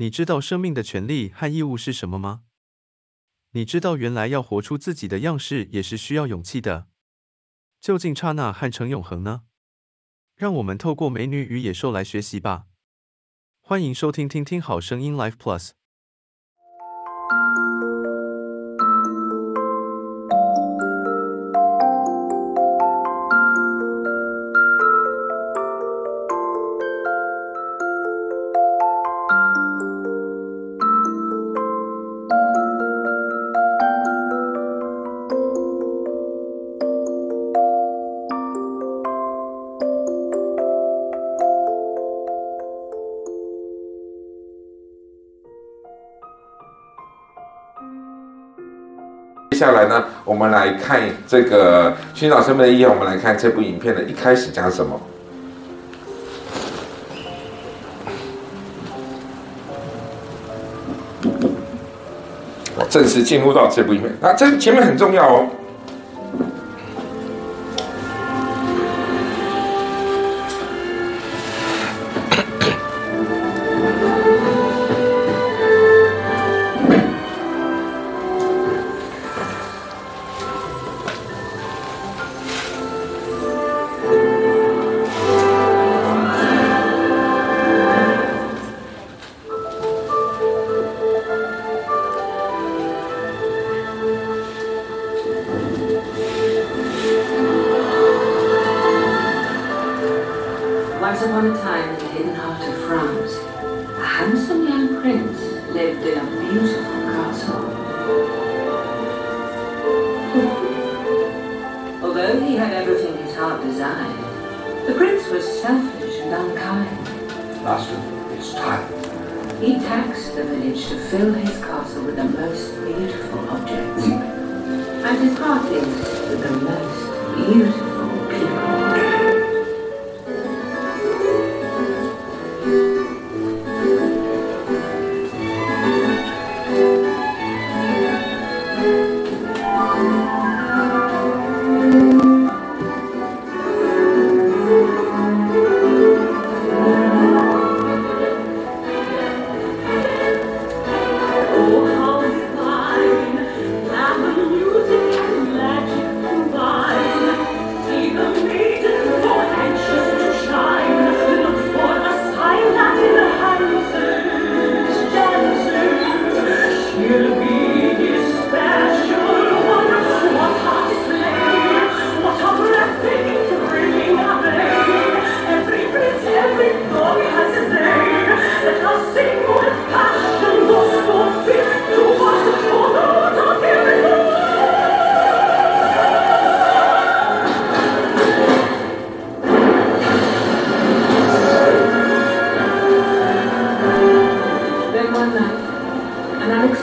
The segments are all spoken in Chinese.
你知道生命的权利和义务是什么吗？你知道原来要活出自己的样式也是需要勇气的。究竟刹那和成永恒呢？让我们透过美女与野兽来学习吧。欢迎收听听听好声音 Life Plus。下来呢，我们来看这个寻找生命的意义。我们来看这部影片的一开始讲什么。我正式进入到这部影片，那这前面很重要哦。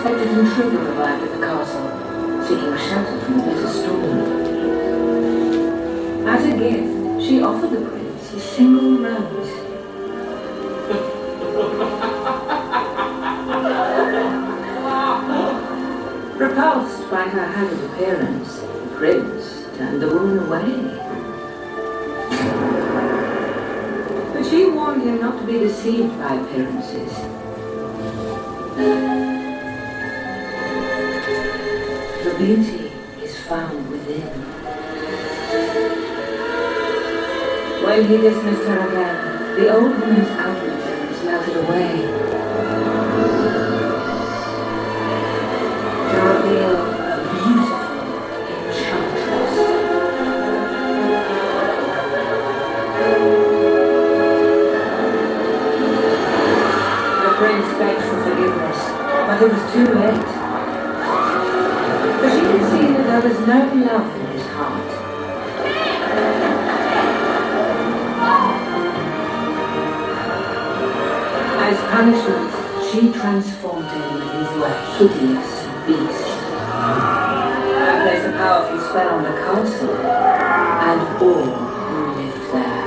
Captain Trooper arrived at the castle, seeking shelter from the bitter storm. As a gift, she offered the prince a single rose. Repulsed by her haggard appearance, the prince turned the woman away. But she warned him not to be deceived by appearances beauty is found within. When he dismissed her again, the old woman's outward melted away. To reveal a beautiful enchantress. The prince begged for forgiveness, but it was too late. punishment, she transformed him into a hideous beast. I placed a powerful spell on the castle, and all who lived there.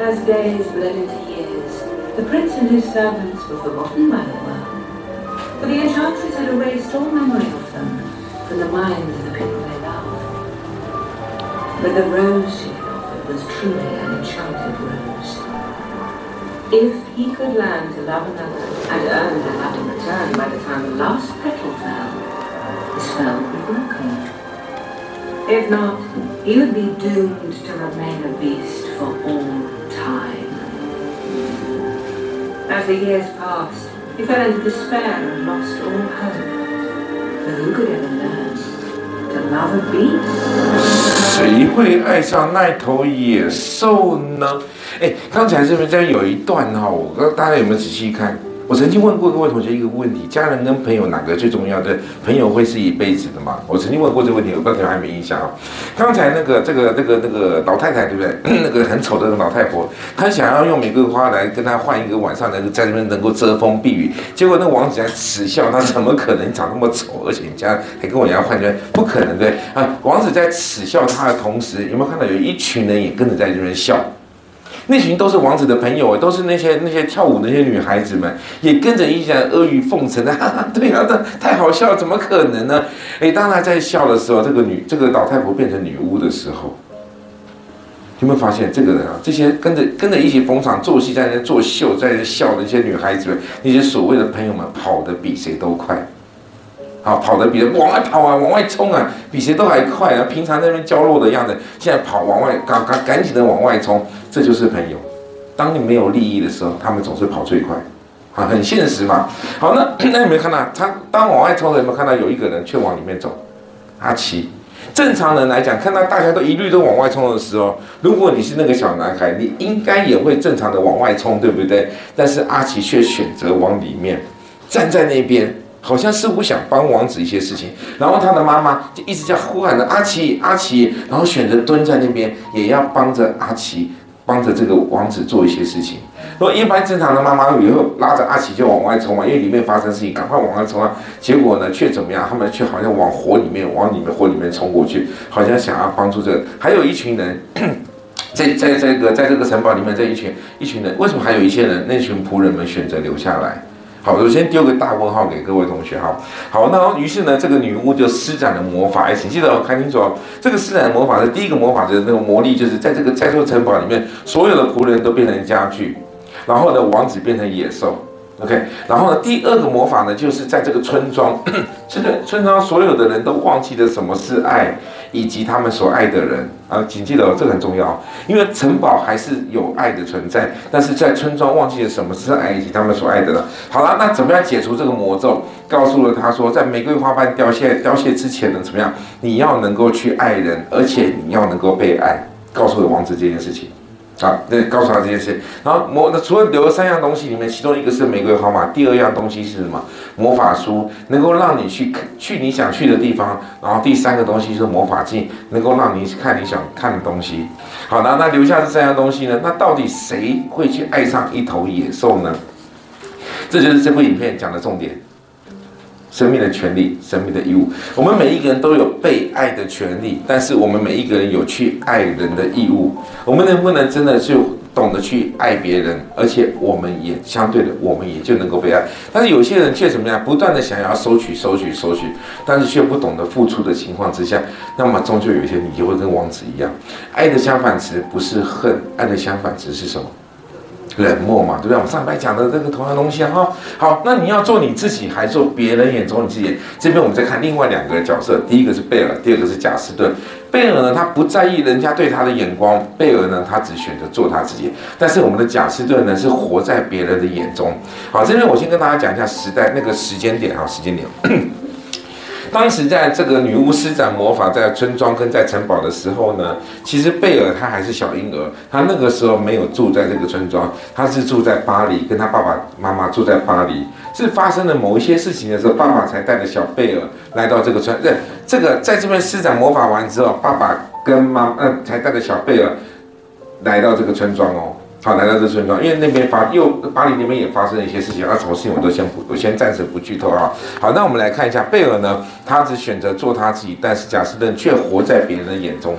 As days bled into years, the prince and his servants were forgotten by the world, for the enchantress had erased all memory of them from the minds of the people they loved. But the rose truly an enchanted rose. If he could learn to love another and earn that love in return by the time the last petal fell, his spell would be broken. If not, he would be doomed to remain a beast for all time. As the years passed, he fell into despair and lost all hope. For who could ever learn to love a beast? 谁会爱上那头野兽呢？哎，刚才这边这边有一段哈，我不知道大家有没有仔细看？我曾经问过各位同学一个问题：家人跟朋友哪个最重要的？朋友会是一辈子的吗？我曾经问过这个问题，我不知道你们还没印象啊。刚才那个这个这个 那个老太太对不对？那个很丑的老太婆，她想要用玫瑰花来跟她换一个晚上，能够在这边能够遮风避雨。结果那王子在耻笑，他怎么可能长那么丑，而且你家还跟我一样换？不可能对啊！王子在耻笑他的同时，有没有看到有一群人也跟着在这边笑？那群都是王子的朋友，都是那些那些跳舞那些女孩子们，也跟着一起来阿谀奉承的，哈哈，对啊，那太好笑了，怎么可能呢？哎，当他在笑的时候，这个女这个老太婆变成女巫的时候，有没有发现这个人啊？这些跟着跟着一起逢场作戏，在那作秀，在那笑的那些女孩子们，那些所谓的朋友们，跑得比谁都快。好，跑得比往外跑啊，往外冲啊，比谁都还快啊！平常那边娇弱的样子，现在跑往外，赶赶赶紧的往外冲，这就是朋友。当你没有利益的时候，他们总是跑最快，啊，很现实嘛。好，那 那有没有看到他当往外冲的有没有看到有一个人却往里面走？阿奇，正常人来讲，看到大家都一律都往外冲的时候，如果你是那个小男孩，你应该也会正常的往外冲，对不对？但是阿奇却选择往里面，站在那边。好像似乎想帮王子一些事情，然后他的妈妈就一直在呼喊着阿奇阿奇，然后选择蹲在那边，也要帮着阿奇，帮着这个王子做一些事情。如果一般正常的妈妈以后拉着阿奇就往外冲嘛，因为里面发生事情，赶快往外冲啊！结果呢，却怎么样？他们却好像往火里面，往里面火里面冲过去，好像想要帮助这个。还有一群人，在在这个在这个城堡里面，这一群一群人，为什么还有一些人？那群仆人们选择留下来？好，我先丢个大问号给各位同学哈。好，那于是呢，这个女巫就施展了魔法。哎，请记得哦，看清楚哦。这个施展魔法的第一个魔法就是那个魔力，就是在这个在这座城堡里面，所有的仆人都变成家具，然后呢，王子变成野兽。OK，然后呢，第二个魔法呢，就是在这个村庄，这个村庄所有的人都忘记了什么是爱，以及他们所爱的人啊，请记得哦，这个很重要，因为城堡还是有爱的存在，但是在村庄忘记了什么是爱，以及他们所爱的人。好了，那怎么样解除这个魔咒？告诉了他说，在玫瑰花瓣凋谢凋谢之前呢，怎么样？你要能够去爱人，而且你要能够被爱。告诉了王子这件事情。啊，那，告诉他这件事。然后魔，那除了留了三样东西里面，其中一个是玫瑰花嘛，第二样东西是什么？魔法书，能够让你去去你想去的地方。然后第三个东西是魔法镜，能够让你看你想看的东西。好，那那留下这三样东西呢？那到底谁会去爱上一头野兽呢？这就是这部影片讲的重点。生命的权利，生命的义务。我们每一个人都有被爱的权利，但是我们每一个人有去爱人的义务。我们能不能真的就懂得去爱别人，而且我们也相对的，我们也就能够被爱。但是有些人却怎么样，不断的想要收取、收取、收取，但是却不懂得付出的情况之下，那么终究有一天你就会跟王子一样。爱的相反词不是恨，爱的相反词是什么？冷漠嘛，对不对？我们上边讲的这个同样东西哈。好，那你要做你自己，还做别人眼中你自己？这边我们再看另外两个角色，第一个是贝尔，第二个是贾斯顿。贝尔呢，他不在意人家对他的眼光；贝尔呢，他只选择做他自己。但是我们的贾斯顿呢，是活在别人的眼中。好，这边我先跟大家讲一下时代那个时间点哈，时间点。当时在这个女巫施展魔法在村庄跟在城堡的时候呢，其实贝尔他还是小婴儿，他那个时候没有住在这个村庄，他是住在巴黎，跟他爸爸妈妈住在巴黎。是发生了某一些事情的时候，爸爸才带着小贝尔来到这个村。这这个在这边施展魔法完之后，爸爸跟妈呃才带着小贝尔来到这个村庄哦。好，来到这村庄，因为那边发又巴黎那边也发生了一些事情，啊，什么事情我都先不，我先暂时不剧透啊。好，那我们来看一下贝尔呢，他只选择做他自己，但是贾斯顿却活在别人的眼中。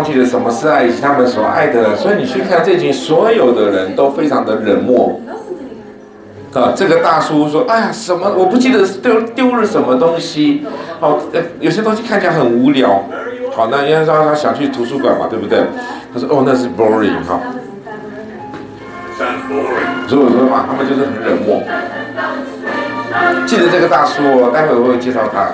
忘记了什么是爱，以及他们所爱的。所以你去看这群所有的人都非常的冷漠。啊，这个大叔说：“哎呀，什么？我不记得丢丢了什么东西。好，呃，有些东西看起来很无聊。好，那因为说他想去图书馆嘛，对不对？他说：哦，那是 boring 哈。所以我说嘛，他们就是很冷漠。记得这个大叔哦，待会我会介绍他。”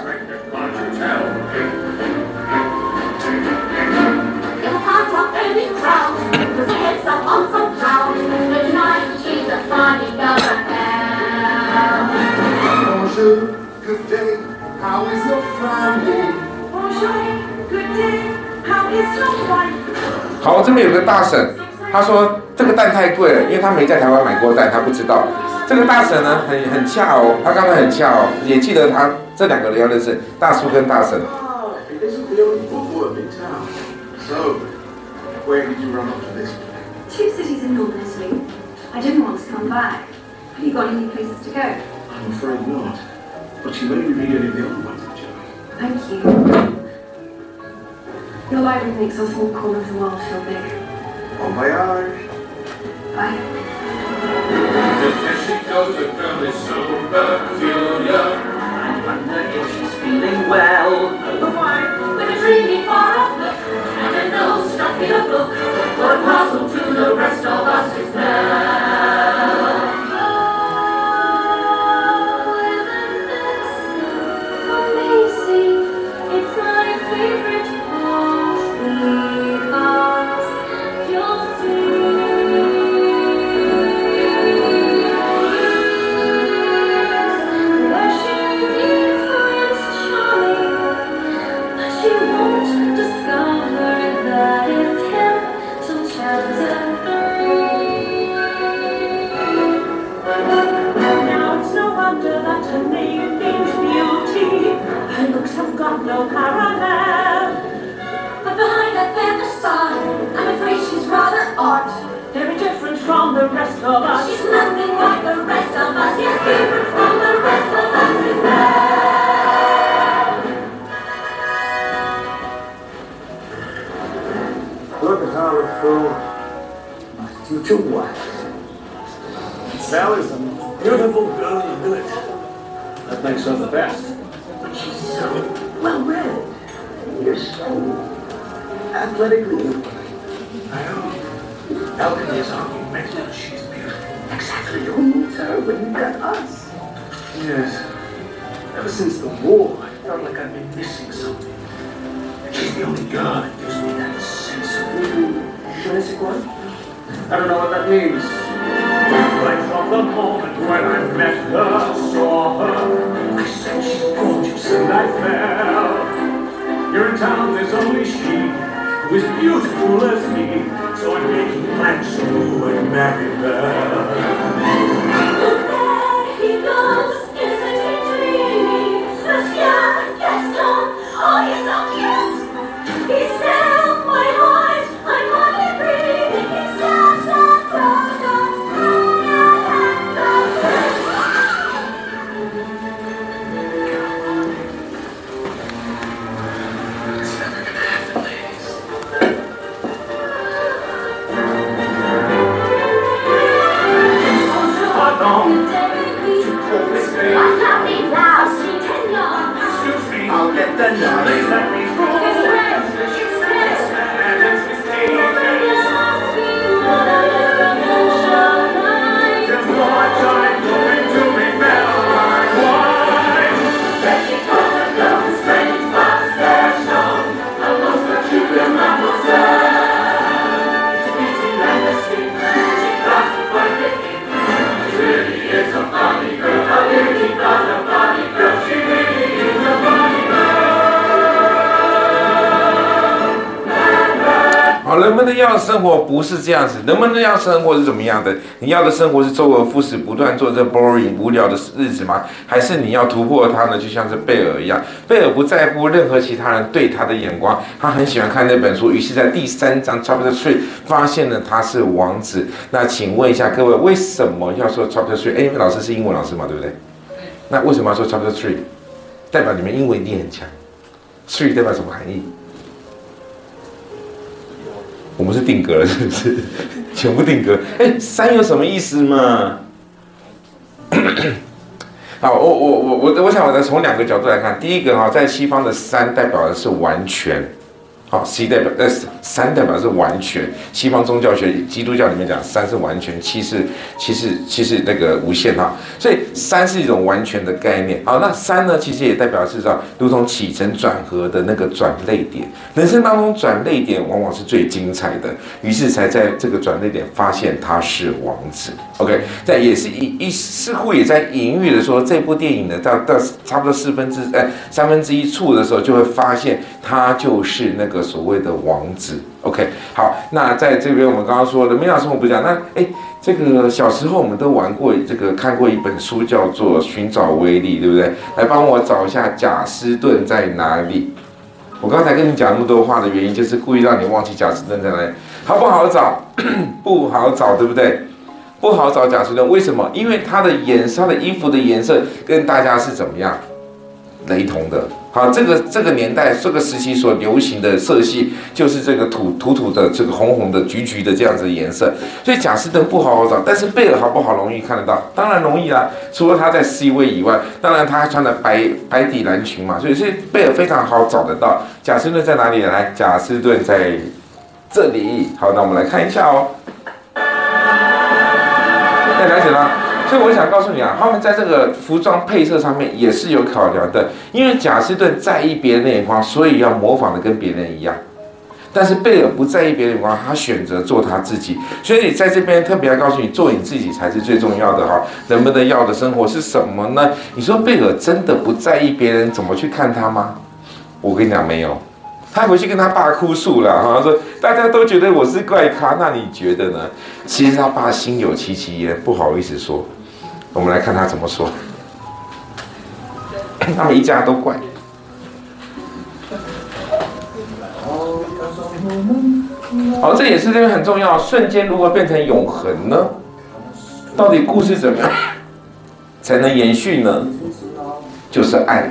好，这边有个大婶，他说这个蛋太贵了，因为他没在台湾买过蛋，他不知道。这个大婶呢，很很恰哦，他刚才很恰哦，也记得他这两个人要认识，大叔跟大婶。two cities in Northern Italy. I didn't want to come back. Have you got any places to go? I'm afraid not. But you may be any the other one. Joey. Thank you. Your library makes us all corner of the world feel big. Bon voyage. Bye. As she goes, the girl is so peculiar. I wonder if she's feeling well. Oh, with a dreamy far off look and a is a beautiful, beautiful village. That makes her the best. But she's so well read. You're so athletically. I know. Alchemy is our. She's beautiful. Exactly. Who needs her when you got us? Yes. Ever since the war, I felt like I've been missing something. She's the only girl that gives me that sense of. Mm-hmm. I don't know what that means. The moment when I met her, saw her, I said she's gorgeous and I fell. Here in town there's only she who is beautiful as me, so I made plans to Sue and her. 不是这样子，能不能要生活是怎么样的？你要的生活是周而复始，不断做这 boring 无聊的日子吗？还是你要突破它呢？就像是贝尔一样，贝尔不在乎任何其他人对他的眼光，他很喜欢看那本书，于是，在第三章 chapter three 发现了他是王子。那请问一下各位，为什么要说 chapter three？哎，因为老师是英文老师嘛，对不对？那为什么要说 chapter three？代表你们英文一定很强。three 代表什么含义？我们是定格了，是不是？全部定格。哎，三有什么意思嘛？好，我我我我我想我再从两个角度来看。第一个哈，在西方的三代表的是完全。好，C 代表呃三代表是完全，西方宗教学基督教里面讲三是完全，七是七是七是那个无限哈，所以三是一种完全的概念。好，那三呢其实也代表是说，如同起承转合的那个转泪点，人生当中转泪点往往是最精彩的，于是才在这个转泪点发现他是王子。OK，这也是一一似乎也在隐喻的说，这部电影呢到到差不多四分之呃三分之一处的时候，就会发现他就是那个。所谓的王子，OK，好，那在这边我们刚刚说的，美好生活不讲。那哎，这个小时候我们都玩过，这个看过一本书叫做《寻找威力》，对不对？来帮我找一下贾斯顿在哪里？我刚才跟你讲那么多话的原因，就是故意让你忘记贾斯顿在哪里。好不好找？不好找，对不对？不好找贾斯顿，为什么？因为他的颜色，他的衣服的颜色跟大家是怎么样？雷同的，好，这个这个年代这个时期所流行的色系就是这个土土土的这个红红的橘橘的这样子的颜色，所以贾斯顿不好好找，但是贝尔好不好容易看得到？当然容易啦，除了他在 C 位以外，当然他还穿的白白底蓝裙嘛，所以所以贝尔非常好找得到。贾斯顿在哪里？来，贾斯顿在这里。好，那我们来看一下哦。大家了解了。所以我想告诉你啊，他们在这个服装配色上面也是有考量的。因为贾斯顿在意别人的眼光，所以要模仿的跟别人一样。但是贝尔不在意别人眼光，他选择做他自己。所以你在这边特别要告诉你，做你自己才是最重要的哈。人们的要的生活是什么呢？你说贝尔真的不在意别人怎么去看他吗？我跟你讲，没有。他回去跟他爸哭诉了哈，说大家都觉得我是怪咖，那你觉得呢？其实他爸心有戚戚焉，不好意思说。我们来看他怎么说。他们一家都怪。好，这也是这个很重要。瞬间如何变成永恒呢？到底故事怎么样 才能延续呢？就是爱。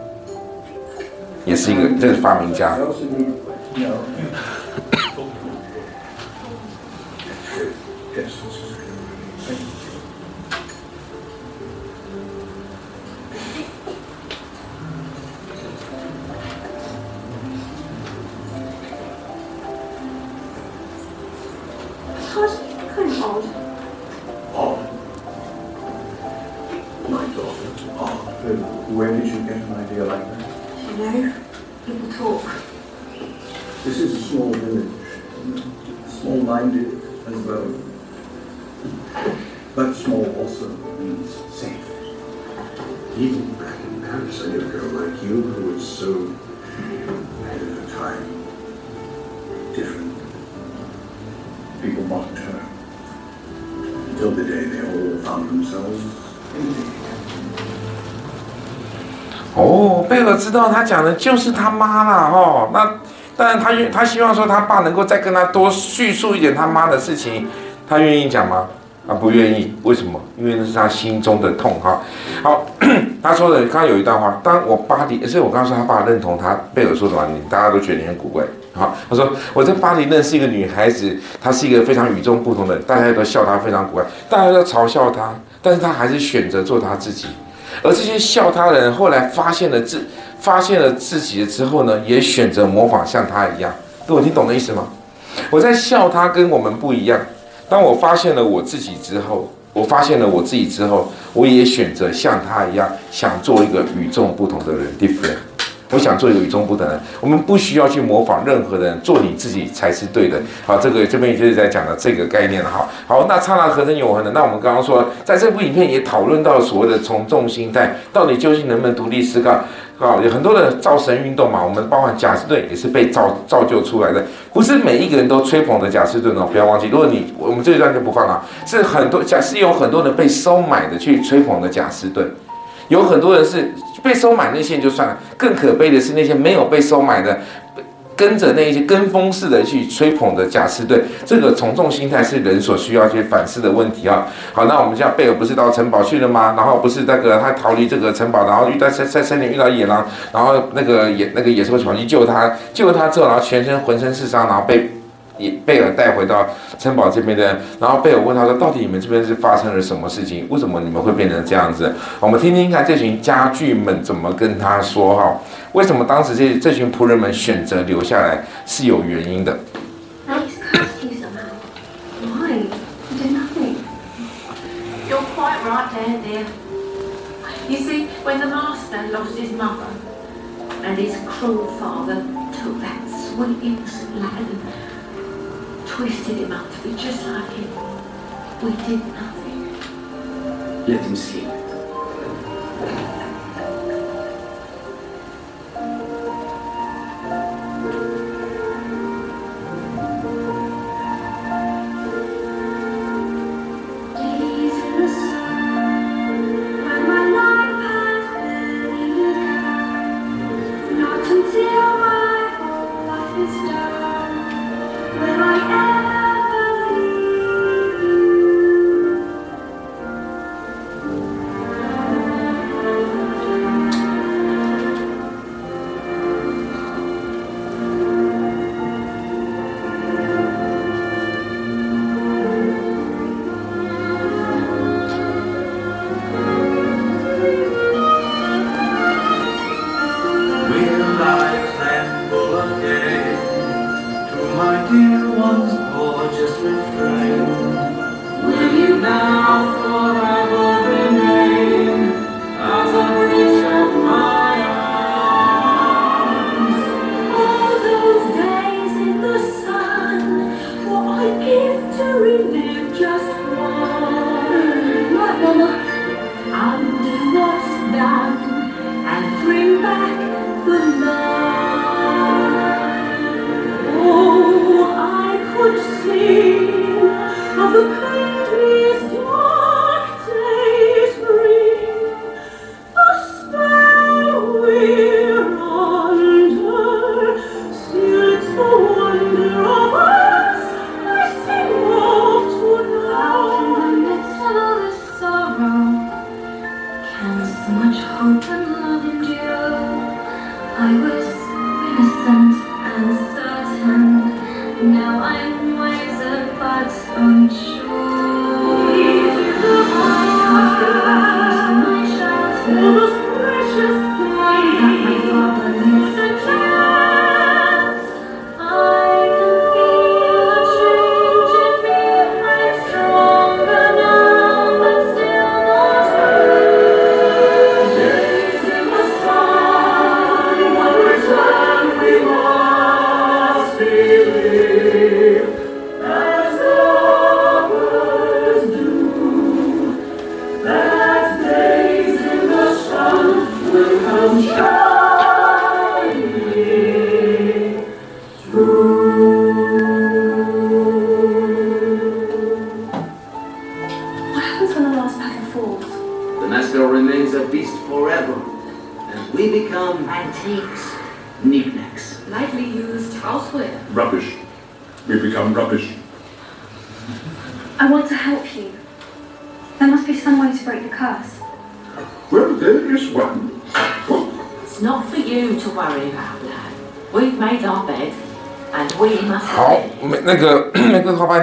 也是一个，这个发明家。知道他讲的就是他妈啦，哦，那当然他愿他希望说他爸能够再跟他多叙述一点他妈的事情，他愿意讲吗？他不愿意，为什么？因为那是他心中的痛哈。好，他说的刚有一段话，当我巴黎，所以我刚刚说他爸认同他贝尔说的话，你大家都觉得你很古怪。好，他说我在巴黎认识一个女孩子，她是一个非常与众不同的，大家都笑她非常古怪，大家都嘲笑她，但是她还是选择做她自己。而这些笑她的人后来发现了自发现了自己之后呢，也选择模仿像他一样。各位，你懂的意思吗？我在笑他跟我们不一样。当我发现了我自己之后，我发现了我自己之后，我也选择像他一样，想做一个与众不同的人，different。我想做一个与众不同的人。我们不需要去模仿任何人，做你自己才是对的。好，这个这边就是在讲的这个概念了。好，好，那刹那合成永恒的。那我们刚刚说，在这部影片也讨论到所谓的从众心态，到底究竟能不能独立思考？啊，有很多的造神运动嘛，我们包括贾斯顿也是被造造就出来的，不是每一个人都吹捧的贾斯顿哦，不要忘记。如果你我们这一段就不放了，是很多贾是有很多人被收买的去吹捧的贾斯顿，有很多人是被收买那些就算了，更可悲的是那些没有被收买的。跟着那一些跟风似的去吹捧的假士队，这个从众心态是人所需要去反思的问题啊。好，那我们像贝尔不是到城堡去了吗？然后不是那个他逃离这个城堡，然后遇到在在森林遇到野狼，然后那个野那个野兽跑去救他，救他之后，然后全身浑身是伤，然后被。贝尔带回到城堡这边的，然后贝尔问他说：“到底你们这边是发生了什么事情？为什么你们会变成这样子？”我们听听看这群家具们怎么跟他说哈？为什么当时这这群仆人们选择留下来是有原因的。Twisted him out to be just like him. We did nothing. Let him sleep.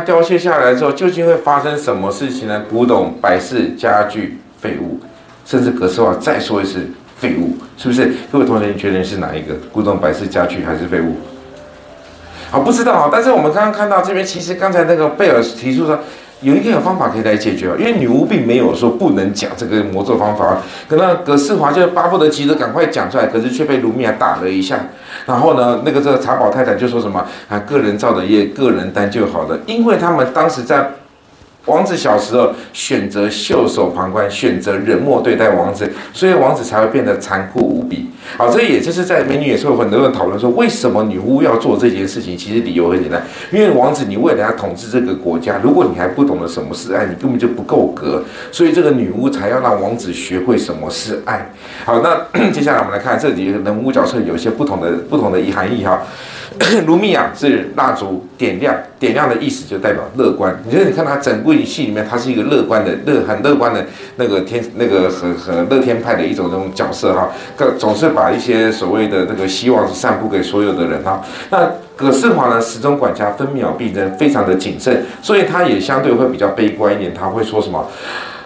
凋谢下来之后，究竟会发生什么事情呢？古董、摆饰、家具、废物，甚至格式化。再说一次，废物，是不是？各位同学，你觉得是哪一个？古董、摆饰、家具还是废物？好，不知道啊。但是我们刚刚看到这边，其实刚才那个贝尔提出说，有一个方法可以来解决，因为女巫并没有说不能讲这个魔咒方法，可那葛世华就巴不得急着赶快讲出来，可是却被卢米娅打了一下。然后呢，那个这个茶宝太太就说什么啊，个人造的业，个人担就好了，因为他们当时在。王子小时候选择袖手旁观，选择冷漠对待王子，所以王子才会变得残酷无比。好，这也就是在美女也是有很多人讨论说，为什么女巫要做这件事情？其实理由很简单，因为王子你为了要统治这个国家，如果你还不懂得什么是爱，你根本就不够格，所以这个女巫才要让王子学会什么是爱。好，那 接下来我们来看这几个人物角色有一些不同的不同的含义哈。卢米亚是蜡烛点亮，点亮的意思就代表乐观。你觉得你看他整部戏里面，他是一个乐观的、乐很乐观的那个天、那个很很乐天派的一种这种角色哈。可总是把一些所谓的这个希望散布给所有的人哈。那葛世华呢，始终管家，分秒必争，非常的谨慎，所以他也相对会比较悲观一点。他会说什么？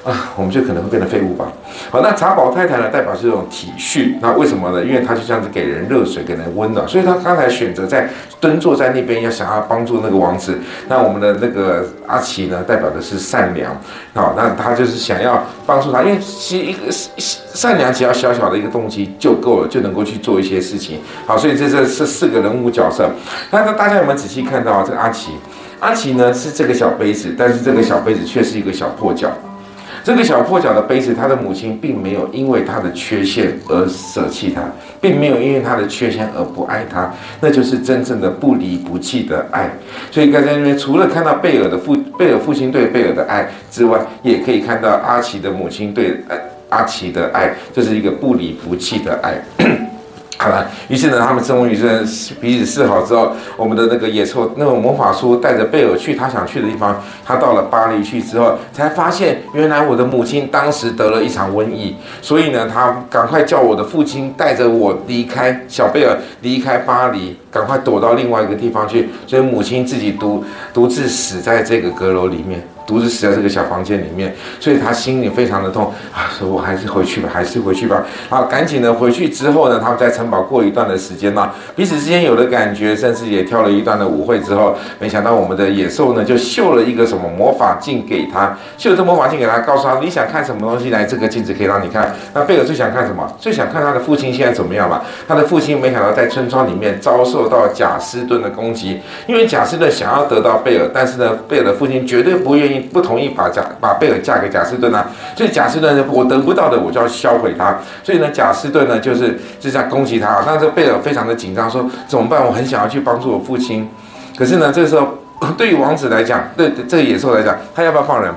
啊，我们就可能会变得废物吧。好，那茶宝太太呢，代表是这种体恤。那为什么呢？因为她就这样子给人热水，给人温暖，所以她刚才选择在蹲坐在那边，要想要帮助那个王子。那我们的那个阿奇呢，代表的是善良。好，那他就是想要帮助他，因为其一个善良，只要小小的一个动机就够了，就能够去做一些事情。好，所以这这是四个人物角色。那那大家有没有仔细看到这个阿奇？阿奇呢是这个小杯子，但是这个小杯子却是一个小破角。这个小破脚的杯子，他的母亲并没有因为他的缺陷而舍弃他，并没有因为他的缺陷而不爱他，那就是真正的不离不弃的爱。所以刚才那边除了看到贝尔的父贝尔父亲对贝尔的爱之外，也可以看到阿奇的母亲对呃阿奇的爱，这是一个不离不弃的爱。好了，于是呢，他们终于是彼此示好之后，我们的那个野兽那个魔法书带着贝尔去他想去的地方。他到了巴黎去之后，才发现原来我的母亲当时得了一场瘟疫，所以呢，他赶快叫我的父亲带着我离开小贝尔，离开巴黎，赶快躲到另外一个地方去。所以母亲自己独独自死在这个阁楼里面。独自死在这个小房间里面，所以他心里非常的痛啊，说我还是回去吧，还是回去吧。好，赶紧的回去之后呢，他们在城堡过一段的时间呢，彼此之间有了感觉，甚至也跳了一段的舞会之后，没想到我们的野兽呢就秀了一个什么魔法镜给他，秀了这魔法镜给他，告诉他你想看什么东西，来这个镜子可以让你看。那贝尔最想看什么？最想看他的父亲现在怎么样嘛？他的父亲没想到在村庄里面遭受到贾斯顿的攻击，因为贾斯顿想要得到贝尔，但是呢，贝尔的父亲绝对不愿意。不同意把贾把贝尔嫁给贾斯顿啊，所以贾斯顿呢，我得不到的我就要销毁他，所以呢，贾斯顿呢就是就在攻击他。但是贝尔非常的紧张，说怎么办？我很想要去帮助我父亲，可是呢，这时候 对于王子来讲，对这个野兽来讲，他要不要放人？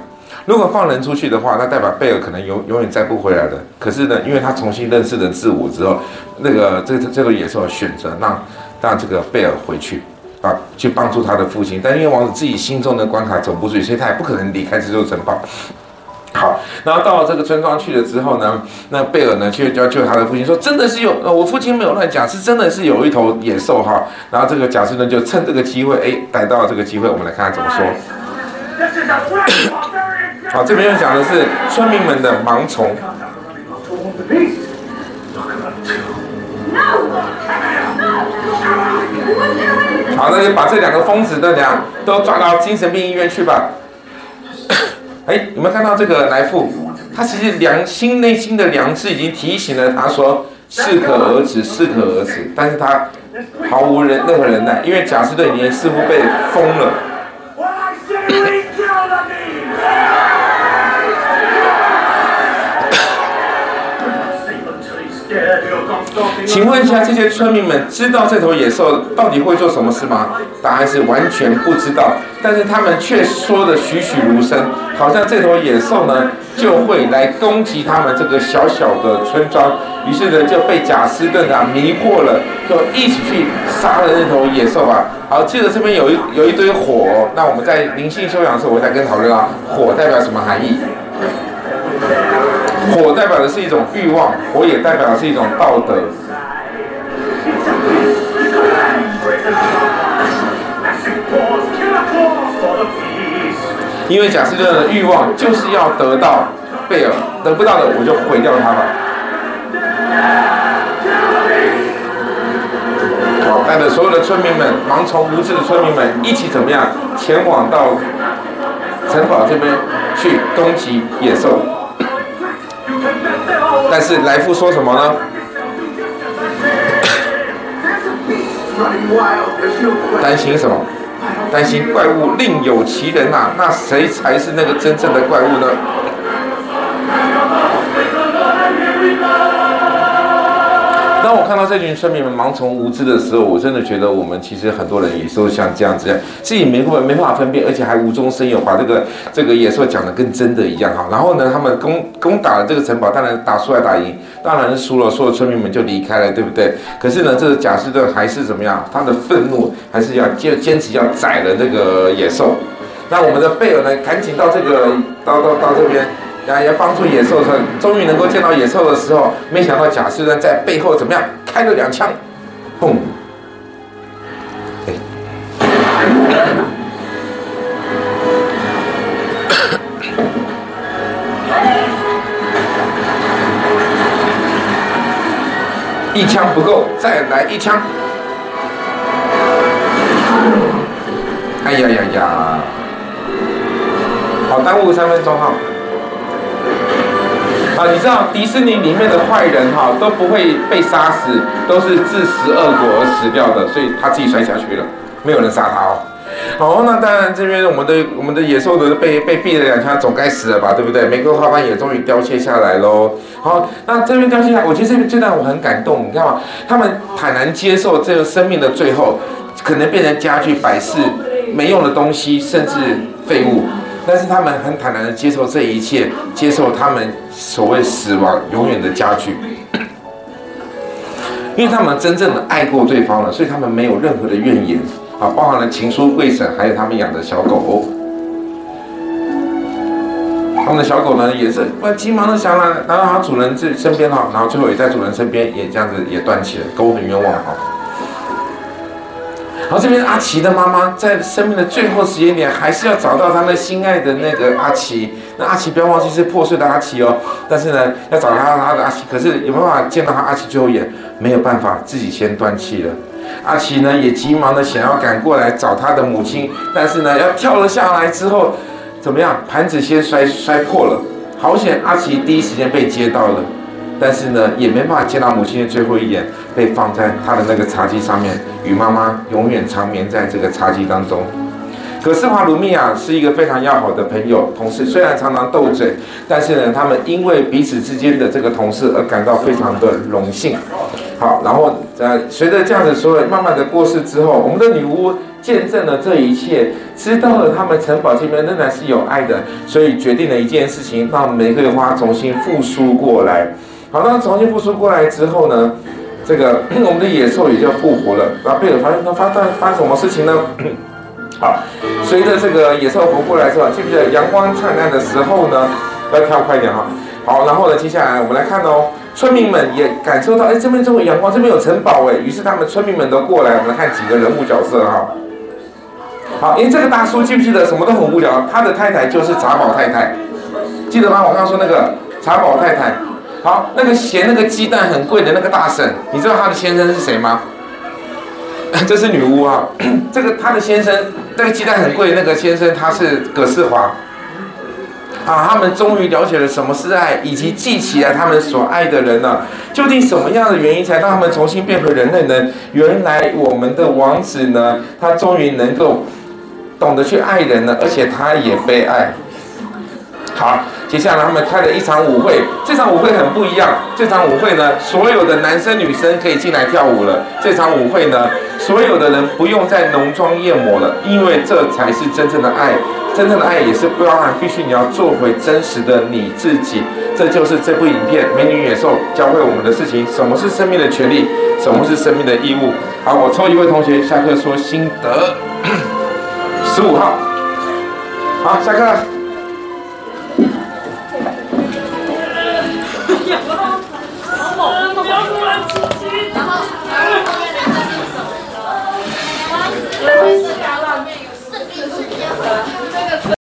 如果放人出去的话，那代表贝尔可能永永远再不回来了。可是呢，因为他重新认识了自我之后，那个这这个野兽选择让让这个贝尔回去。啊，去帮助他的父亲，但因为王子自己心中的关卡走不出去，所以他也不可能离开这座城堡。好，然后到了这个村庄去了之后呢，那贝尔呢，就要救他的父亲，说真的是有，我父亲没有乱讲，是真的是有一头野兽哈。然后这个贾斯顿就趁这个机会，哎，逮到了这个机会，我们来看看怎么说。好，这边要讲的是村民们的盲从。好，那就把这两个疯子的俩都抓到精神病医院去吧。哎，有没有看到这个来复？他其实良心内心的良知已经提醒了他说，适可而止，适可而止。但是他毫无人任何忍耐，因为贾斯顿已经似乎被疯了。请问一下，这些村民们知道这头野兽到底会做什么事吗？答案是完全不知道。但是他们却说的栩栩如生，好像这头野兽呢就会来攻击他们这个小小的村庄。于是呢就被贾斯顿啊迷惑了，就一起去杀了那头野兽啊。好，记得这边有一有一堆火，那我们在灵性修养的时候，我再跟讨论啊，火代表什么含义？火代表的是一种欲望，火也代表的是一种道德。因为贾斯顿的欲望就是要得到贝尔，得不到的我就毁掉他吧。好，带着所有的村民们，盲从无知的村民们一起怎么样前往到城堡这边去攻击野兽。但是来福说什么呢？担心什么？担心怪物另有其人呐、啊？那谁才是那个真正的怪物呢？当我看到这群村民们盲从无知的时候，我真的觉得我们其实很多人也都像这样子，自己没没办法分辨，而且还无中生有，把这个这个野兽讲得跟真的一样哈。然后呢，他们攻攻打了这个城堡，当然打输还打赢，当然输了，所有村民们就离开了，对不对？可是呢，这个贾斯顿还是怎么样？他的愤怒还是要坚坚持要宰了这个野兽。那我们的贝尔呢，赶紧到这个到到到这边。要要帮助野兽，他终于能够见到野兽的时候，没想到贾斯顿在背后怎么样？开了两枪，砰！一枪不够，再来一枪！哎呀呀呀！好，耽误三分钟哈。啊，你知道迪士尼里面的坏人哈都不会被杀死，都是自食恶果而死掉的，所以他自己摔下去了，没有人杀他哦。好，那当然这边我们的我们的野兽的被被毙了两枪，总该死了吧，对不对？玫瑰花瓣也终于凋谢下来喽。好，那这边凋谢下来，我觉得这边这段我很感动，你看嘛，他们坦然接受这个生命的最后，可能变成家具摆饰、没用的东西，甚至废物。但是他们很坦然的接受这一切，接受他们所谓死亡永远的家具，因为他们真正的爱过对方了，所以他们没有任何的怨言啊，包含了情书、贵婶，还有他们养的小狗。他们的小狗呢，也是急忙的想来来到他主人这身边哈，然后最后也在主人身边也这样子也断气了，狗很冤枉哈。然后这边阿奇的妈妈在生命的最后时间点，还是要找到他那心爱的那个阿奇。那阿奇不要忘记是破碎的阿奇哦，但是呢，要找他他的阿奇，可是有没有办法见到他阿奇最后一眼？没有办法，自己先断气了。阿奇呢也急忙的想要赶过来找他的母亲，但是呢，要跳了下来之后，怎么样？盘子先摔摔破了，好险！阿奇第一时间被接到了。但是呢，也没办法见到母亲的最后一眼，被放在他的那个茶几上面，与妈妈永远长眠在这个茶几当中。可是华鲁米亚是一个非常要好的朋友、同事，虽然常常斗嘴，但是呢，他们因为彼此之间的这个同事而感到非常的荣幸。好，然后呃，随着这样子所有慢慢的过世之后，我们的女巫见证了这一切，知道了他们城堡这边仍然是有爱的，所以决定了一件事情，让玫瑰花重新复苏过来。好，那重新复苏过来之后呢，这个 我们的野兽也就复活了。然后贝尔发现他发生发生什么事情呢？好，随着这个野兽活过来之后，记不记得阳光灿烂的时候呢？要跳快一点哈。好，然后呢，接下来我们来看哦，村民们也感受到，哎，这边这么阳光，这边有城堡哎，于是他们村民们都过来。我们来看几个人物角色哈。好，因为这个大叔记不记得什么都很无聊，他的太太就是茶宝太太，记得吗？我刚刚说那个茶宝太太。好，那个嫌那个鸡蛋很贵的那个大婶，你知道她的先生是谁吗？这是女巫啊，这个她的先生，那个鸡蛋很贵那个先生，他是葛世华。啊，他们终于了解了什么是爱，以及记起了他们所爱的人呢？究竟什么样的原因才让他们重新变回人类呢？原来我们的王子呢，他终于能够懂得去爱人了，而且他也被爱。好。接下来他们开了一场舞会，这场舞会很不一样。这场舞会呢，所有的男生女生可以进来跳舞了。这场舞会呢，所有的人不用再浓妆艳抹了，因为这才是真正的爱。真正的爱也是不包含，必须你要做回真实的你自己。这就是这部影片《美女野兽》教会我们的事情：什么是生命的权利，什么是生命的义务。好，我抽一位同学下课说心得。十五号，好，下课。然后，然后后面的这个是什么？